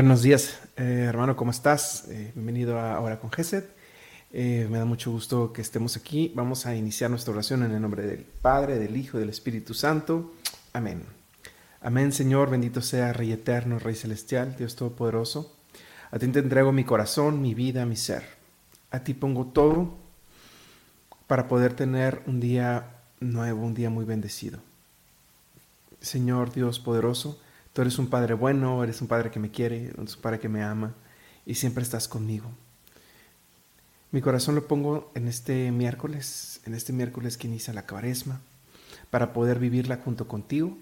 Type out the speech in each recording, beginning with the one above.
Buenos días, eh, hermano, ¿cómo estás? Eh, bienvenido a Ahora con Gesed. Eh, me da mucho gusto que estemos aquí. Vamos a iniciar nuestra oración en el nombre del Padre, del Hijo y del Espíritu Santo. Amén. Amén, Señor, bendito sea Rey eterno, Rey celestial, Dios todopoderoso. A ti te entrego mi corazón, mi vida, mi ser. A ti pongo todo para poder tener un día nuevo, un día muy bendecido. Señor Dios poderoso, Tú eres un padre bueno, eres un padre que me quiere, eres un padre que me ama y siempre estás conmigo. Mi corazón lo pongo en este miércoles, en este miércoles que inicia la cuaresma, para poder vivirla junto contigo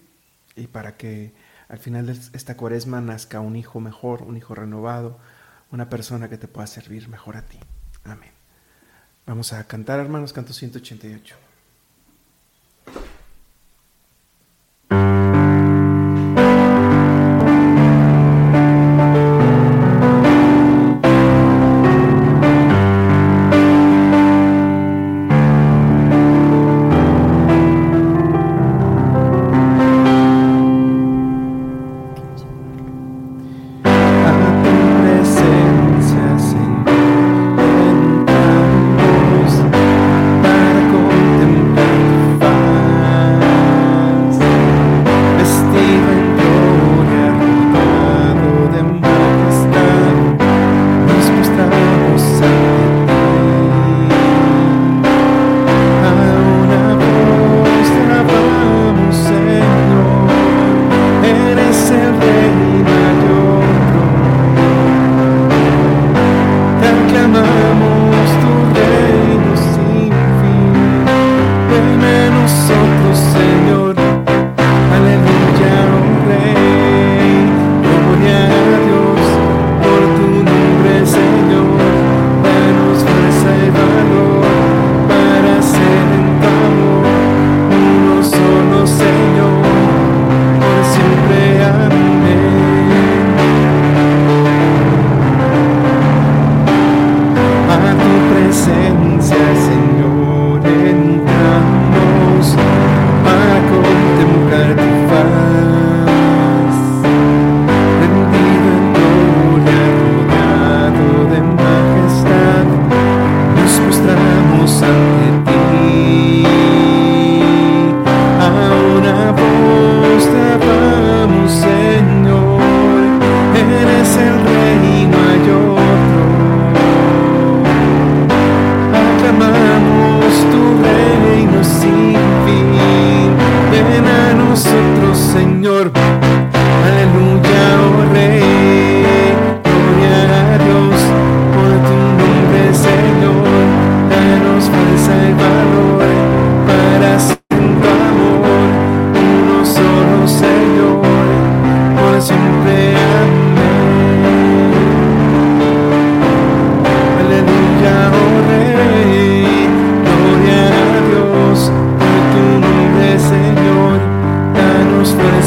y para que al final de esta cuaresma nazca un hijo mejor, un hijo renovado, una persona que te pueda servir mejor a ti. Amén. Vamos a cantar, hermanos, canto 188.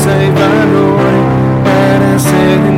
save and away, and I said.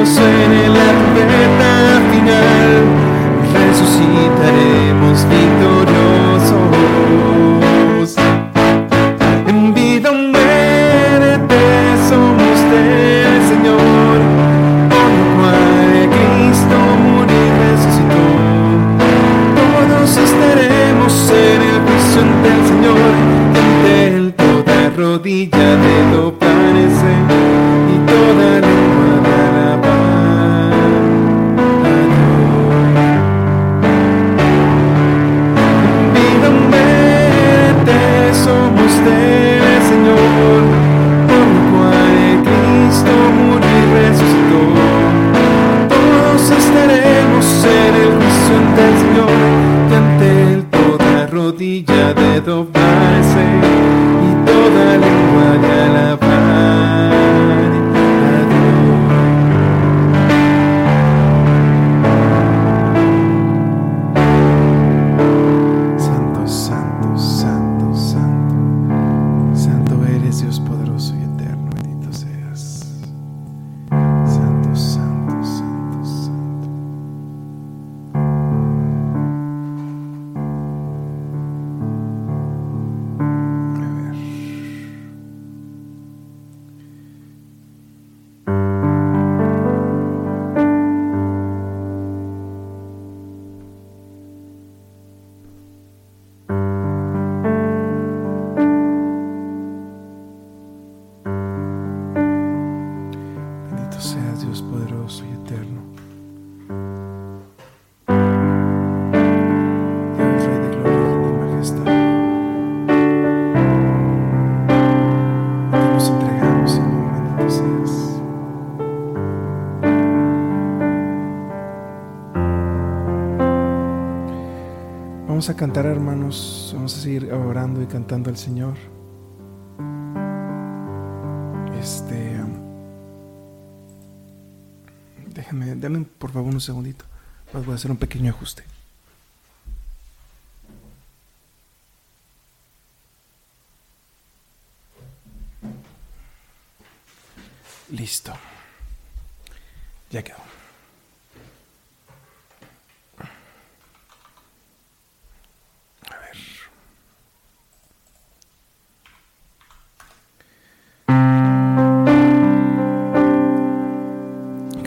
En el meta final, resucitaremos. a cantar, hermanos. Vamos a seguir orando y cantando al Señor. Este. Déjenme, denme por favor un segundito. Pues voy a hacer un pequeño ajuste. Listo. Ya quedó.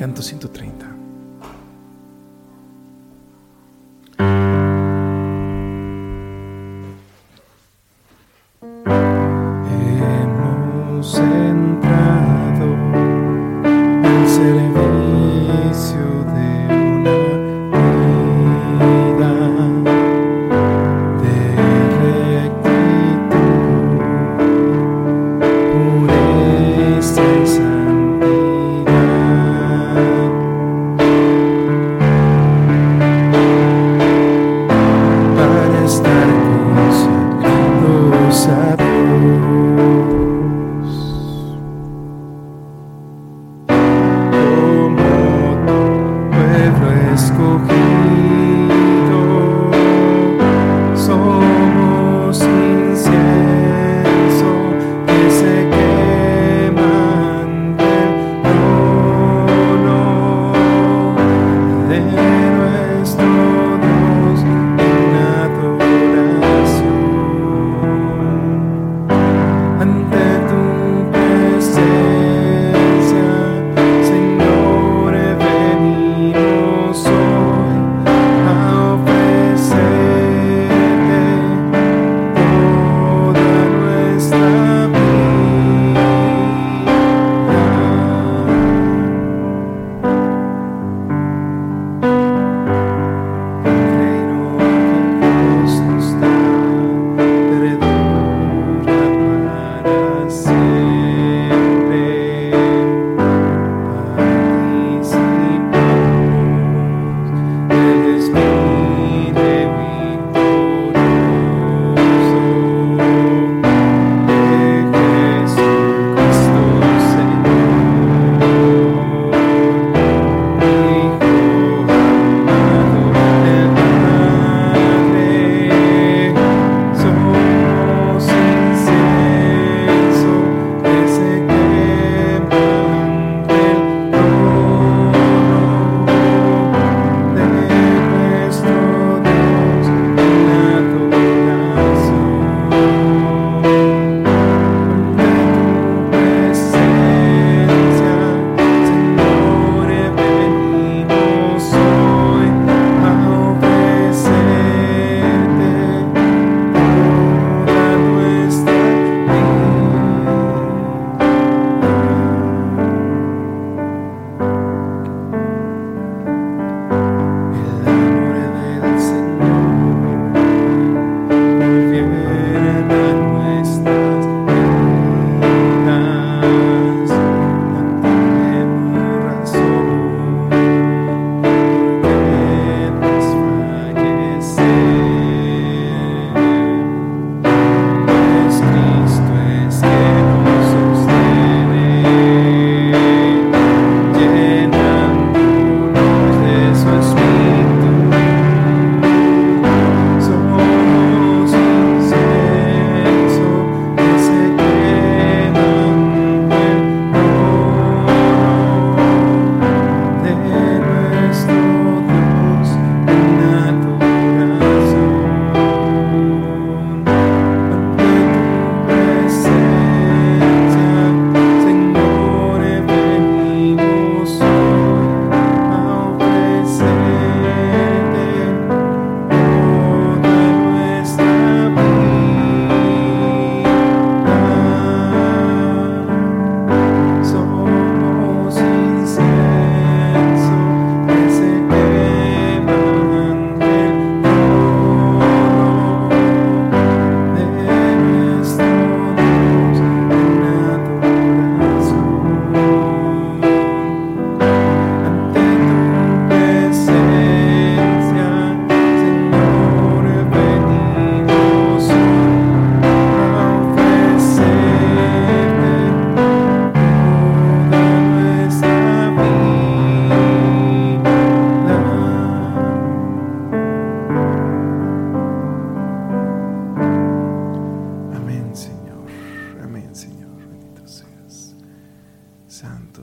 Canto 130.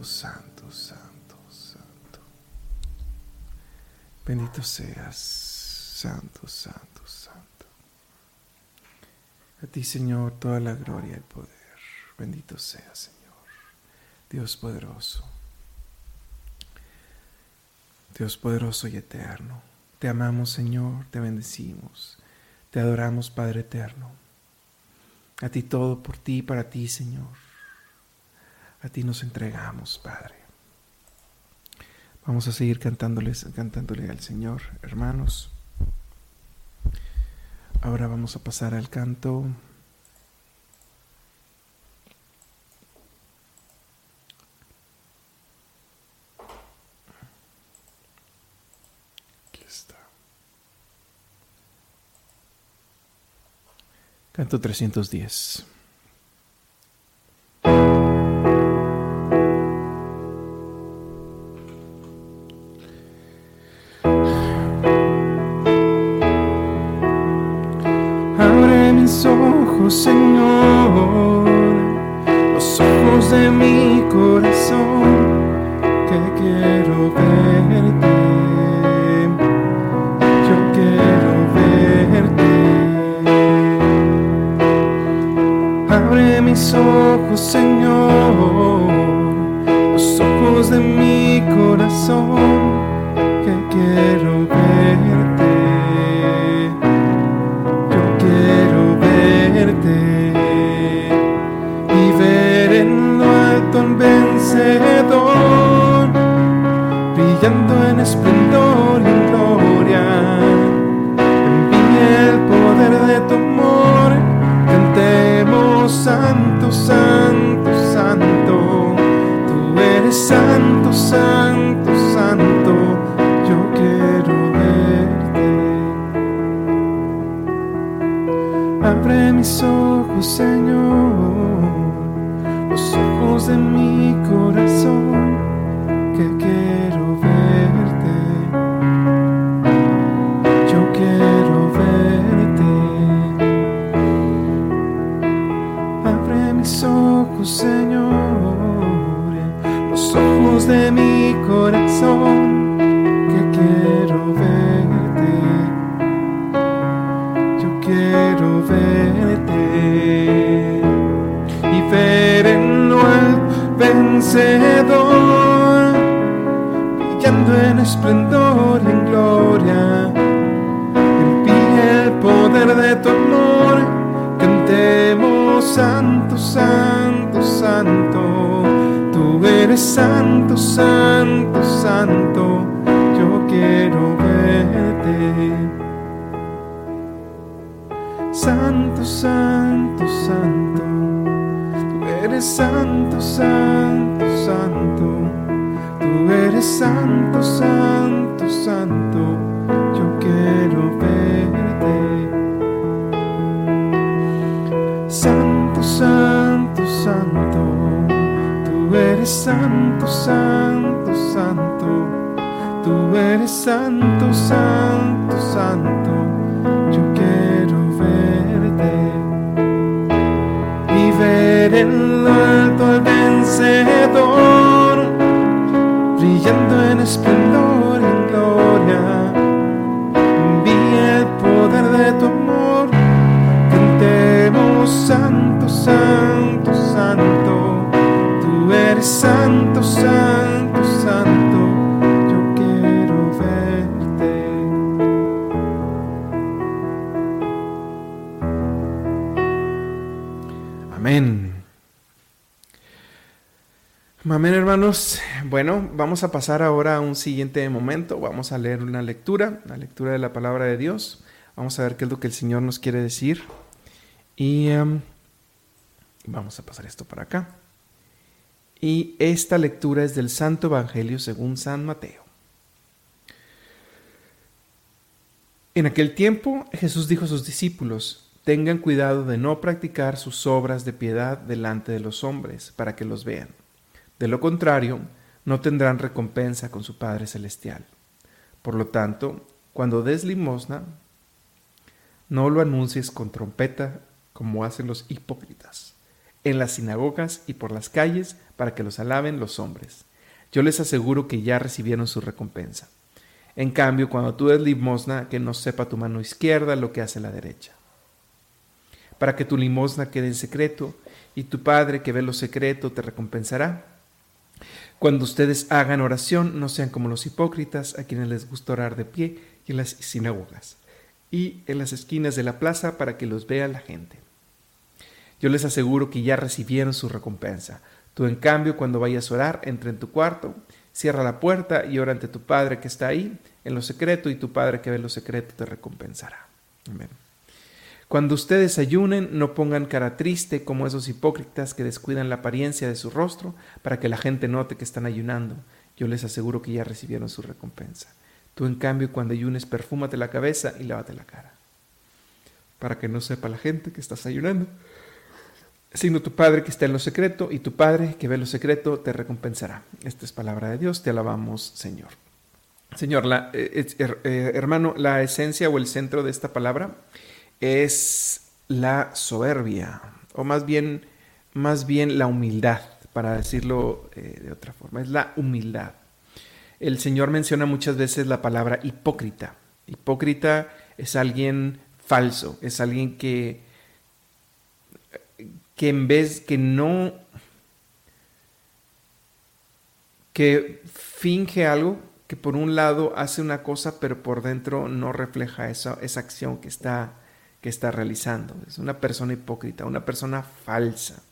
Santo, santo, santo. Bendito seas, santo, santo, santo. A ti, Señor, toda la gloria y el poder. Bendito seas, Señor. Dios poderoso. Dios poderoso y eterno. Te amamos, Señor, te bendecimos. Te adoramos, Padre eterno. A ti todo por ti, para ti, Señor. A ti nos entregamos, Padre. Vamos a seguir cantándoles, cantándole al Señor, hermanos. Ahora vamos a pasar al canto Canto 310. De tu amor, cantemos santo, santo, santo. Tú eres santo, santo, santo. Yo quiero verte. Abre mis ojos, Señor, los ojos de mi corazón, vencedor, brillando en esplendor y en gloria. Envíe el poder de tu amor, cantemos santo, santo, santo. Tú eres santo, santo, santo. Yo quiero verte. Santo, santo, santo. Eres santo, santo, santo. Tú eres santo, santo, santo. Yo quiero verte. Santo, santo, santo. Tú eres santo, santo, santo. Tú eres santo, santo, santo. Ver alto al vencedor, brillando en esplendor Bueno, vamos a pasar ahora a un siguiente momento. Vamos a leer una lectura, la lectura de la palabra de Dios. Vamos a ver qué es lo que el Señor nos quiere decir. Y em, vamos a pasar esto para acá. Y esta lectura es del Santo Evangelio según San Mateo. En aquel tiempo Jesús dijo a sus discípulos, tengan cuidado de no practicar sus obras de piedad delante de los hombres para que los vean. De lo contrario, no tendrán recompensa con su Padre Celestial. Por lo tanto, cuando des limosna, no lo anuncies con trompeta como hacen los hipócritas, en las sinagogas y por las calles para que los alaben los hombres. Yo les aseguro que ya recibieron su recompensa. En cambio, cuando tú des limosna, que no sepa tu mano izquierda lo que hace la derecha. Para que tu limosna quede en secreto, y tu Padre que ve lo secreto te recompensará. Cuando ustedes hagan oración, no sean como los hipócritas, a quienes les gusta orar de pie y en las sinagogas, y en las esquinas de la plaza para que los vea la gente. Yo les aseguro que ya recibieron su recompensa. Tú, en cambio, cuando vayas a orar, entra en tu cuarto, cierra la puerta y ora ante tu Padre que está ahí, en lo secreto, y tu Padre que ve lo secreto te recompensará. Amén. Cuando ustedes ayunen, no pongan cara triste como esos hipócritas que descuidan la apariencia de su rostro para que la gente note que están ayunando. Yo les aseguro que ya recibieron su recompensa. Tú, en cambio, cuando ayunes, perfúmate la cabeza y lávate la cara, para que no sepa la gente que estás ayunando sino tu Padre que está en lo secreto, y tu Padre que ve lo secreto te recompensará. Esta es palabra de Dios, te alabamos, Señor. Señor, eh, eh, hermano, la esencia o el centro de esta palabra es la soberbia, o más bien, más bien la humildad, para decirlo eh, de otra forma, es la humildad. El Señor menciona muchas veces la palabra hipócrita. Hipócrita es alguien falso, es alguien que que en vez que no, que finge algo, que por un lado hace una cosa, pero por dentro no refleja esa, esa acción que está, que está realizando. Es una persona hipócrita, una persona falsa.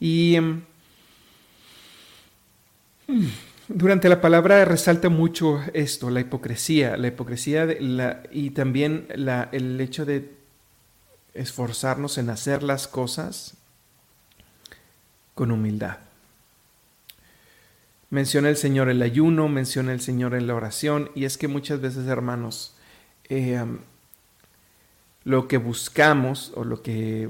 Y em, durante la palabra resalta mucho esto, la hipocresía, la hipocresía y también el hecho de esforzarnos en hacer las cosas con humildad. Menciona el Señor el ayuno, menciona el Señor en la oración, y es que muchas veces, hermanos, eh, lo que buscamos o lo que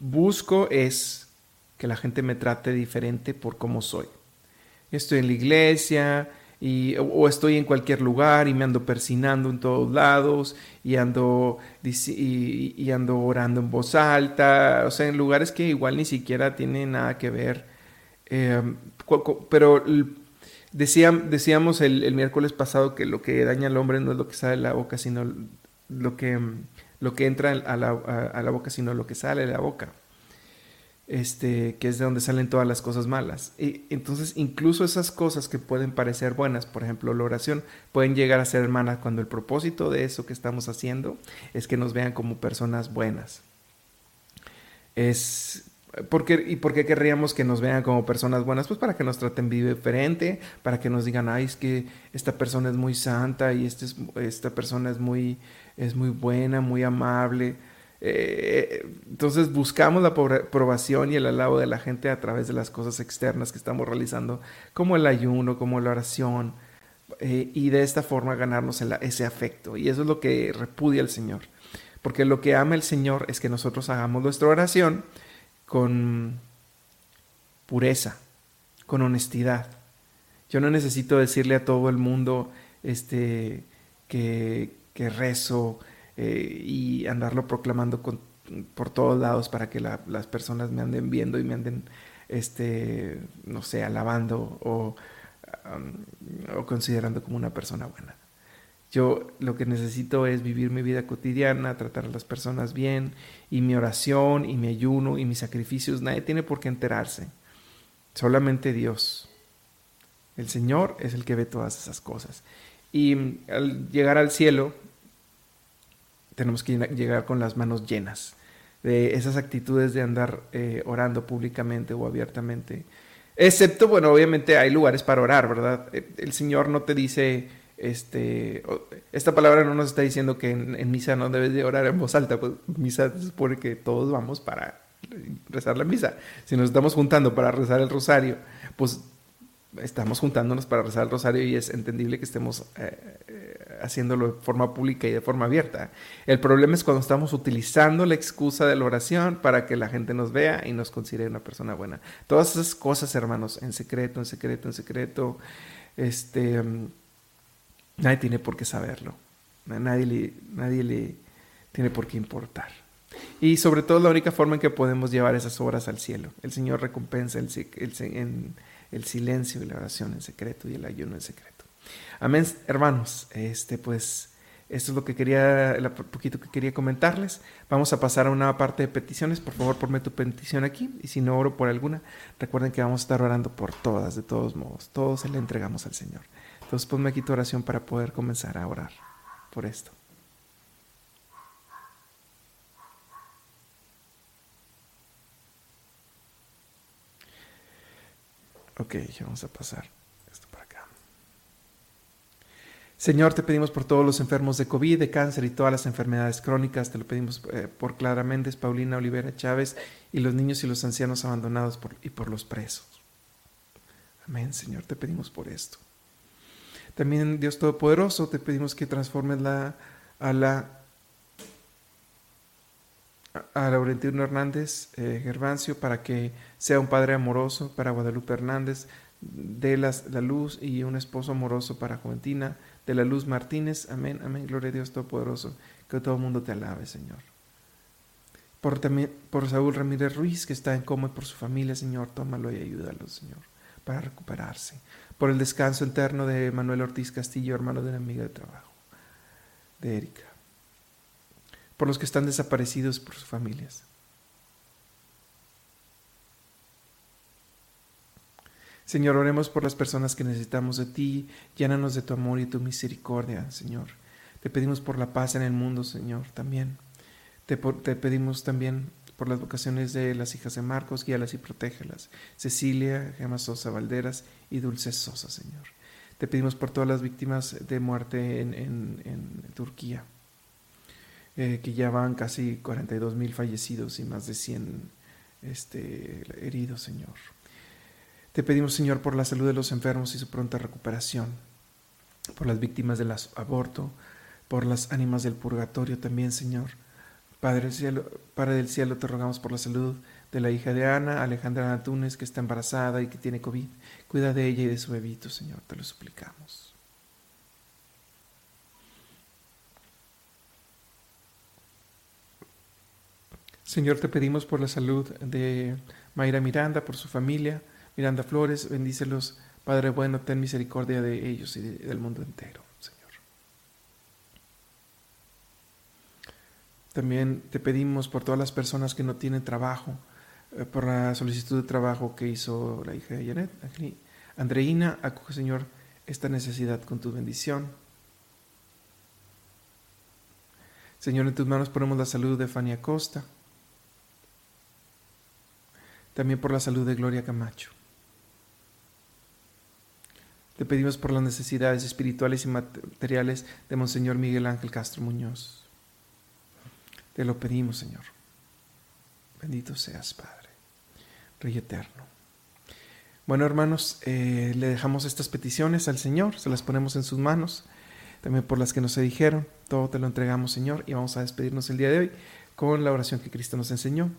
busco es que la gente me trate diferente por cómo soy. Estoy en la iglesia, y, o estoy en cualquier lugar y me ando persinando en todos lados y ando, y, ando orando en voz alta, o sea, en lugares que igual ni siquiera tienen nada que ver. Em, pero decíamos el, miércoles pasado que lo que daña al hombre no es lo que sale de la boca, sino lo que, lo que entra a la, a la boca, sino lo que sale de la boca este, que es de donde salen todas las cosas malas. Y entonces, incluso esas cosas que pueden parecer buenas, por ejemplo, la oración, pueden llegar a ser hermanas cuando el propósito de eso que estamos haciendo es que nos vean como personas buenas. Es porque, ¿Y por qué querríamos que nos vean como personas buenas? Pues para que nos traten diferente, para que nos digan, ay, es que esta persona es muy santa y este esta persona es muy, es muy buena, muy amable. Eh, entonces buscamos la aprobación y el alabo de la gente a través de las cosas externas que estamos realizando, como el ayuno, como la oración, eh, y de esta forma ganarnos ese afecto. Y eso es lo que repudia el Señor. Porque lo que ama el Señor es que nosotros hagamos nuestra oración con pureza, con honestidad. Yo no necesito decirle a todo el mundo este, que, que rezo, eh, y andarlo proclamando por todos lados para que las personas me anden viendo y me anden, este, no sé, alabando o, o considerando como una persona buena. Yo lo que necesito es vivir mi vida cotidiana, tratar a las personas bien y mi oración y mi ayuno y mis sacrificios, nadie tiene por qué enterarse. Solamente Dios. El Señor es el que ve todas esas cosas. Y al llegar al cielo, tenemos que llegar con las manos llenas de esas actitudes de andar eh, orando públicamente o abiertamente. Excepto, bueno, obviamente hay lugares para orar, ¿verdad? Eh, el Señor no te dice, este, esta palabra no nos está diciendo que en, misa no debes de orar en voz alta, pues misa es porque todos vamos para rezar la misa. Si nos estamos juntando para rezar el rosario, pues estamos juntándonos para rezar el rosario y es entendible que estemos eh, haciéndolo de forma pública y de forma abierta. El problema es cuando estamos utilizando la excusa de la oración para que la gente nos vea y nos considere una persona buena. Todas esas cosas, hermanos, en secreto, en secreto, en secreto, este, mm, nadie tiene por qué saberlo. Nadie le, nadie le tiene por qué importar. Y sobre todo la única forma en que podemos llevar esas obras al cielo. El Señor recompensa el, en, el silencio y la oración en secreto y el ayuno en secreto. Amén, hermanos. Este, pues, esto es lo que quería, el poquito que quería comentarles. Vamos a pasar a una parte de peticiones. Por favor, ponme tu petición aquí. Y si no oro por alguna, recuerden que vamos a estar orando por todas, de todos modos. Todos se le entregamos al Señor. Entonces, ponme aquí tu oración para poder comenzar a orar por esto. Ok, vamos a pasar esto para acá. Señor, te pedimos por todos los enfermos de COVID, de cáncer y todas las enfermedades crónicas. Te lo pedimos eh, por Clara Méndez, Paulina Olivera Chávez y los niños y los ancianos abandonados y por los presos. Amén, Señor, te pedimos por esto. También, Dios Todopoderoso, te pedimos que transformes la, a la a Laurentino Hernández eh, Gervancio para que sea un padre amoroso para Guadalupe Hernández, de la luz y un esposo amoroso para Juventina, de la luz Martínez. Amén, amén, gloria a Dios Todopoderoso, que todo el mundo te alabe, Señor. Por, también, por Saúl Ramírez Ruiz, que está en coma, y por su familia, Señor, tómalo y ayúdalo, Señor, para recuperarse. Por el descanso eterno de Manuel Ortiz Castillo, hermano de una amiga de trabajo, de Erika por los que están desaparecidos por sus familias. Señor, oremos por las personas que necesitamos de ti, llénanos de tu amor y tu misericordia, Señor. Te pedimos por la paz en el mundo, Señor, también. Te, pedimos también por las vocaciones de las hijas de Marcos, guíalas y protégelas. Cecilia, Gemma Sosa Valderas y Dulce Sosa, Señor. Te pedimos por todas las víctimas de muerte en, en Turquía. Eh, que ya van casi 42 mil fallecidos y más de 100 este, heridos, Señor. Te pedimos, Señor, por la salud de los enfermos y su pronta recuperación, por las víctimas del aborto, por las ánimas del purgatorio también, Señor. Padre del cielo, Padre del cielo, te rogamos por la salud de la hija de Ana, Alejandra Antunes, que está embarazada y que tiene COVID. Cuida de ella y de su bebito, Señor, te lo suplicamos. Señor, te pedimos por la salud de Mayra Miranda, por su familia, Miranda Flores, bendícelos, Padre bueno, ten misericordia de ellos y del mundo entero, Señor. También te pedimos por todas las personas que no tienen trabajo, eh, por la solicitud de trabajo que hizo la hija de Janet, Andreina, acoge, Señor, esta necesidad con tu bendición. Señor, en tus manos ponemos la salud de Fania Costa también por la salud de Gloria Camacho. Te pedimos por las necesidades espirituales y materiales de Monseñor Miguel Ángel Castro Muñoz. Te lo pedimos, Señor. Bendito seas, Padre, Rey eterno. Bueno, hermanos, eh, le dejamos estas peticiones al Señor, se las ponemos en sus manos, también por las que nos se dijeron. Todo te lo entregamos, Señor, y vamos a despedirnos el día de hoy con la oración que Cristo nos enseñó.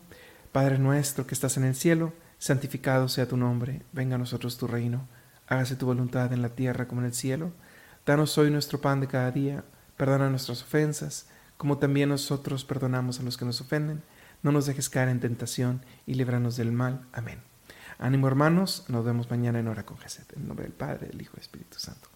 Padre nuestro que estás en el cielo, santificado sea tu nombre, venga a nosotros tu reino, hágase tu voluntad en la tierra como en el cielo. Danos hoy nuestro pan de cada día, perdona nuestras ofensas, como también nosotros perdonamos a los que nos ofenden. No nos dejes caer en tentación y líbranos del mal. Amén. Ánimo hermanos, nos vemos mañana en hora con Jesús. En nombre del Padre, del Hijo y del Espíritu Santo.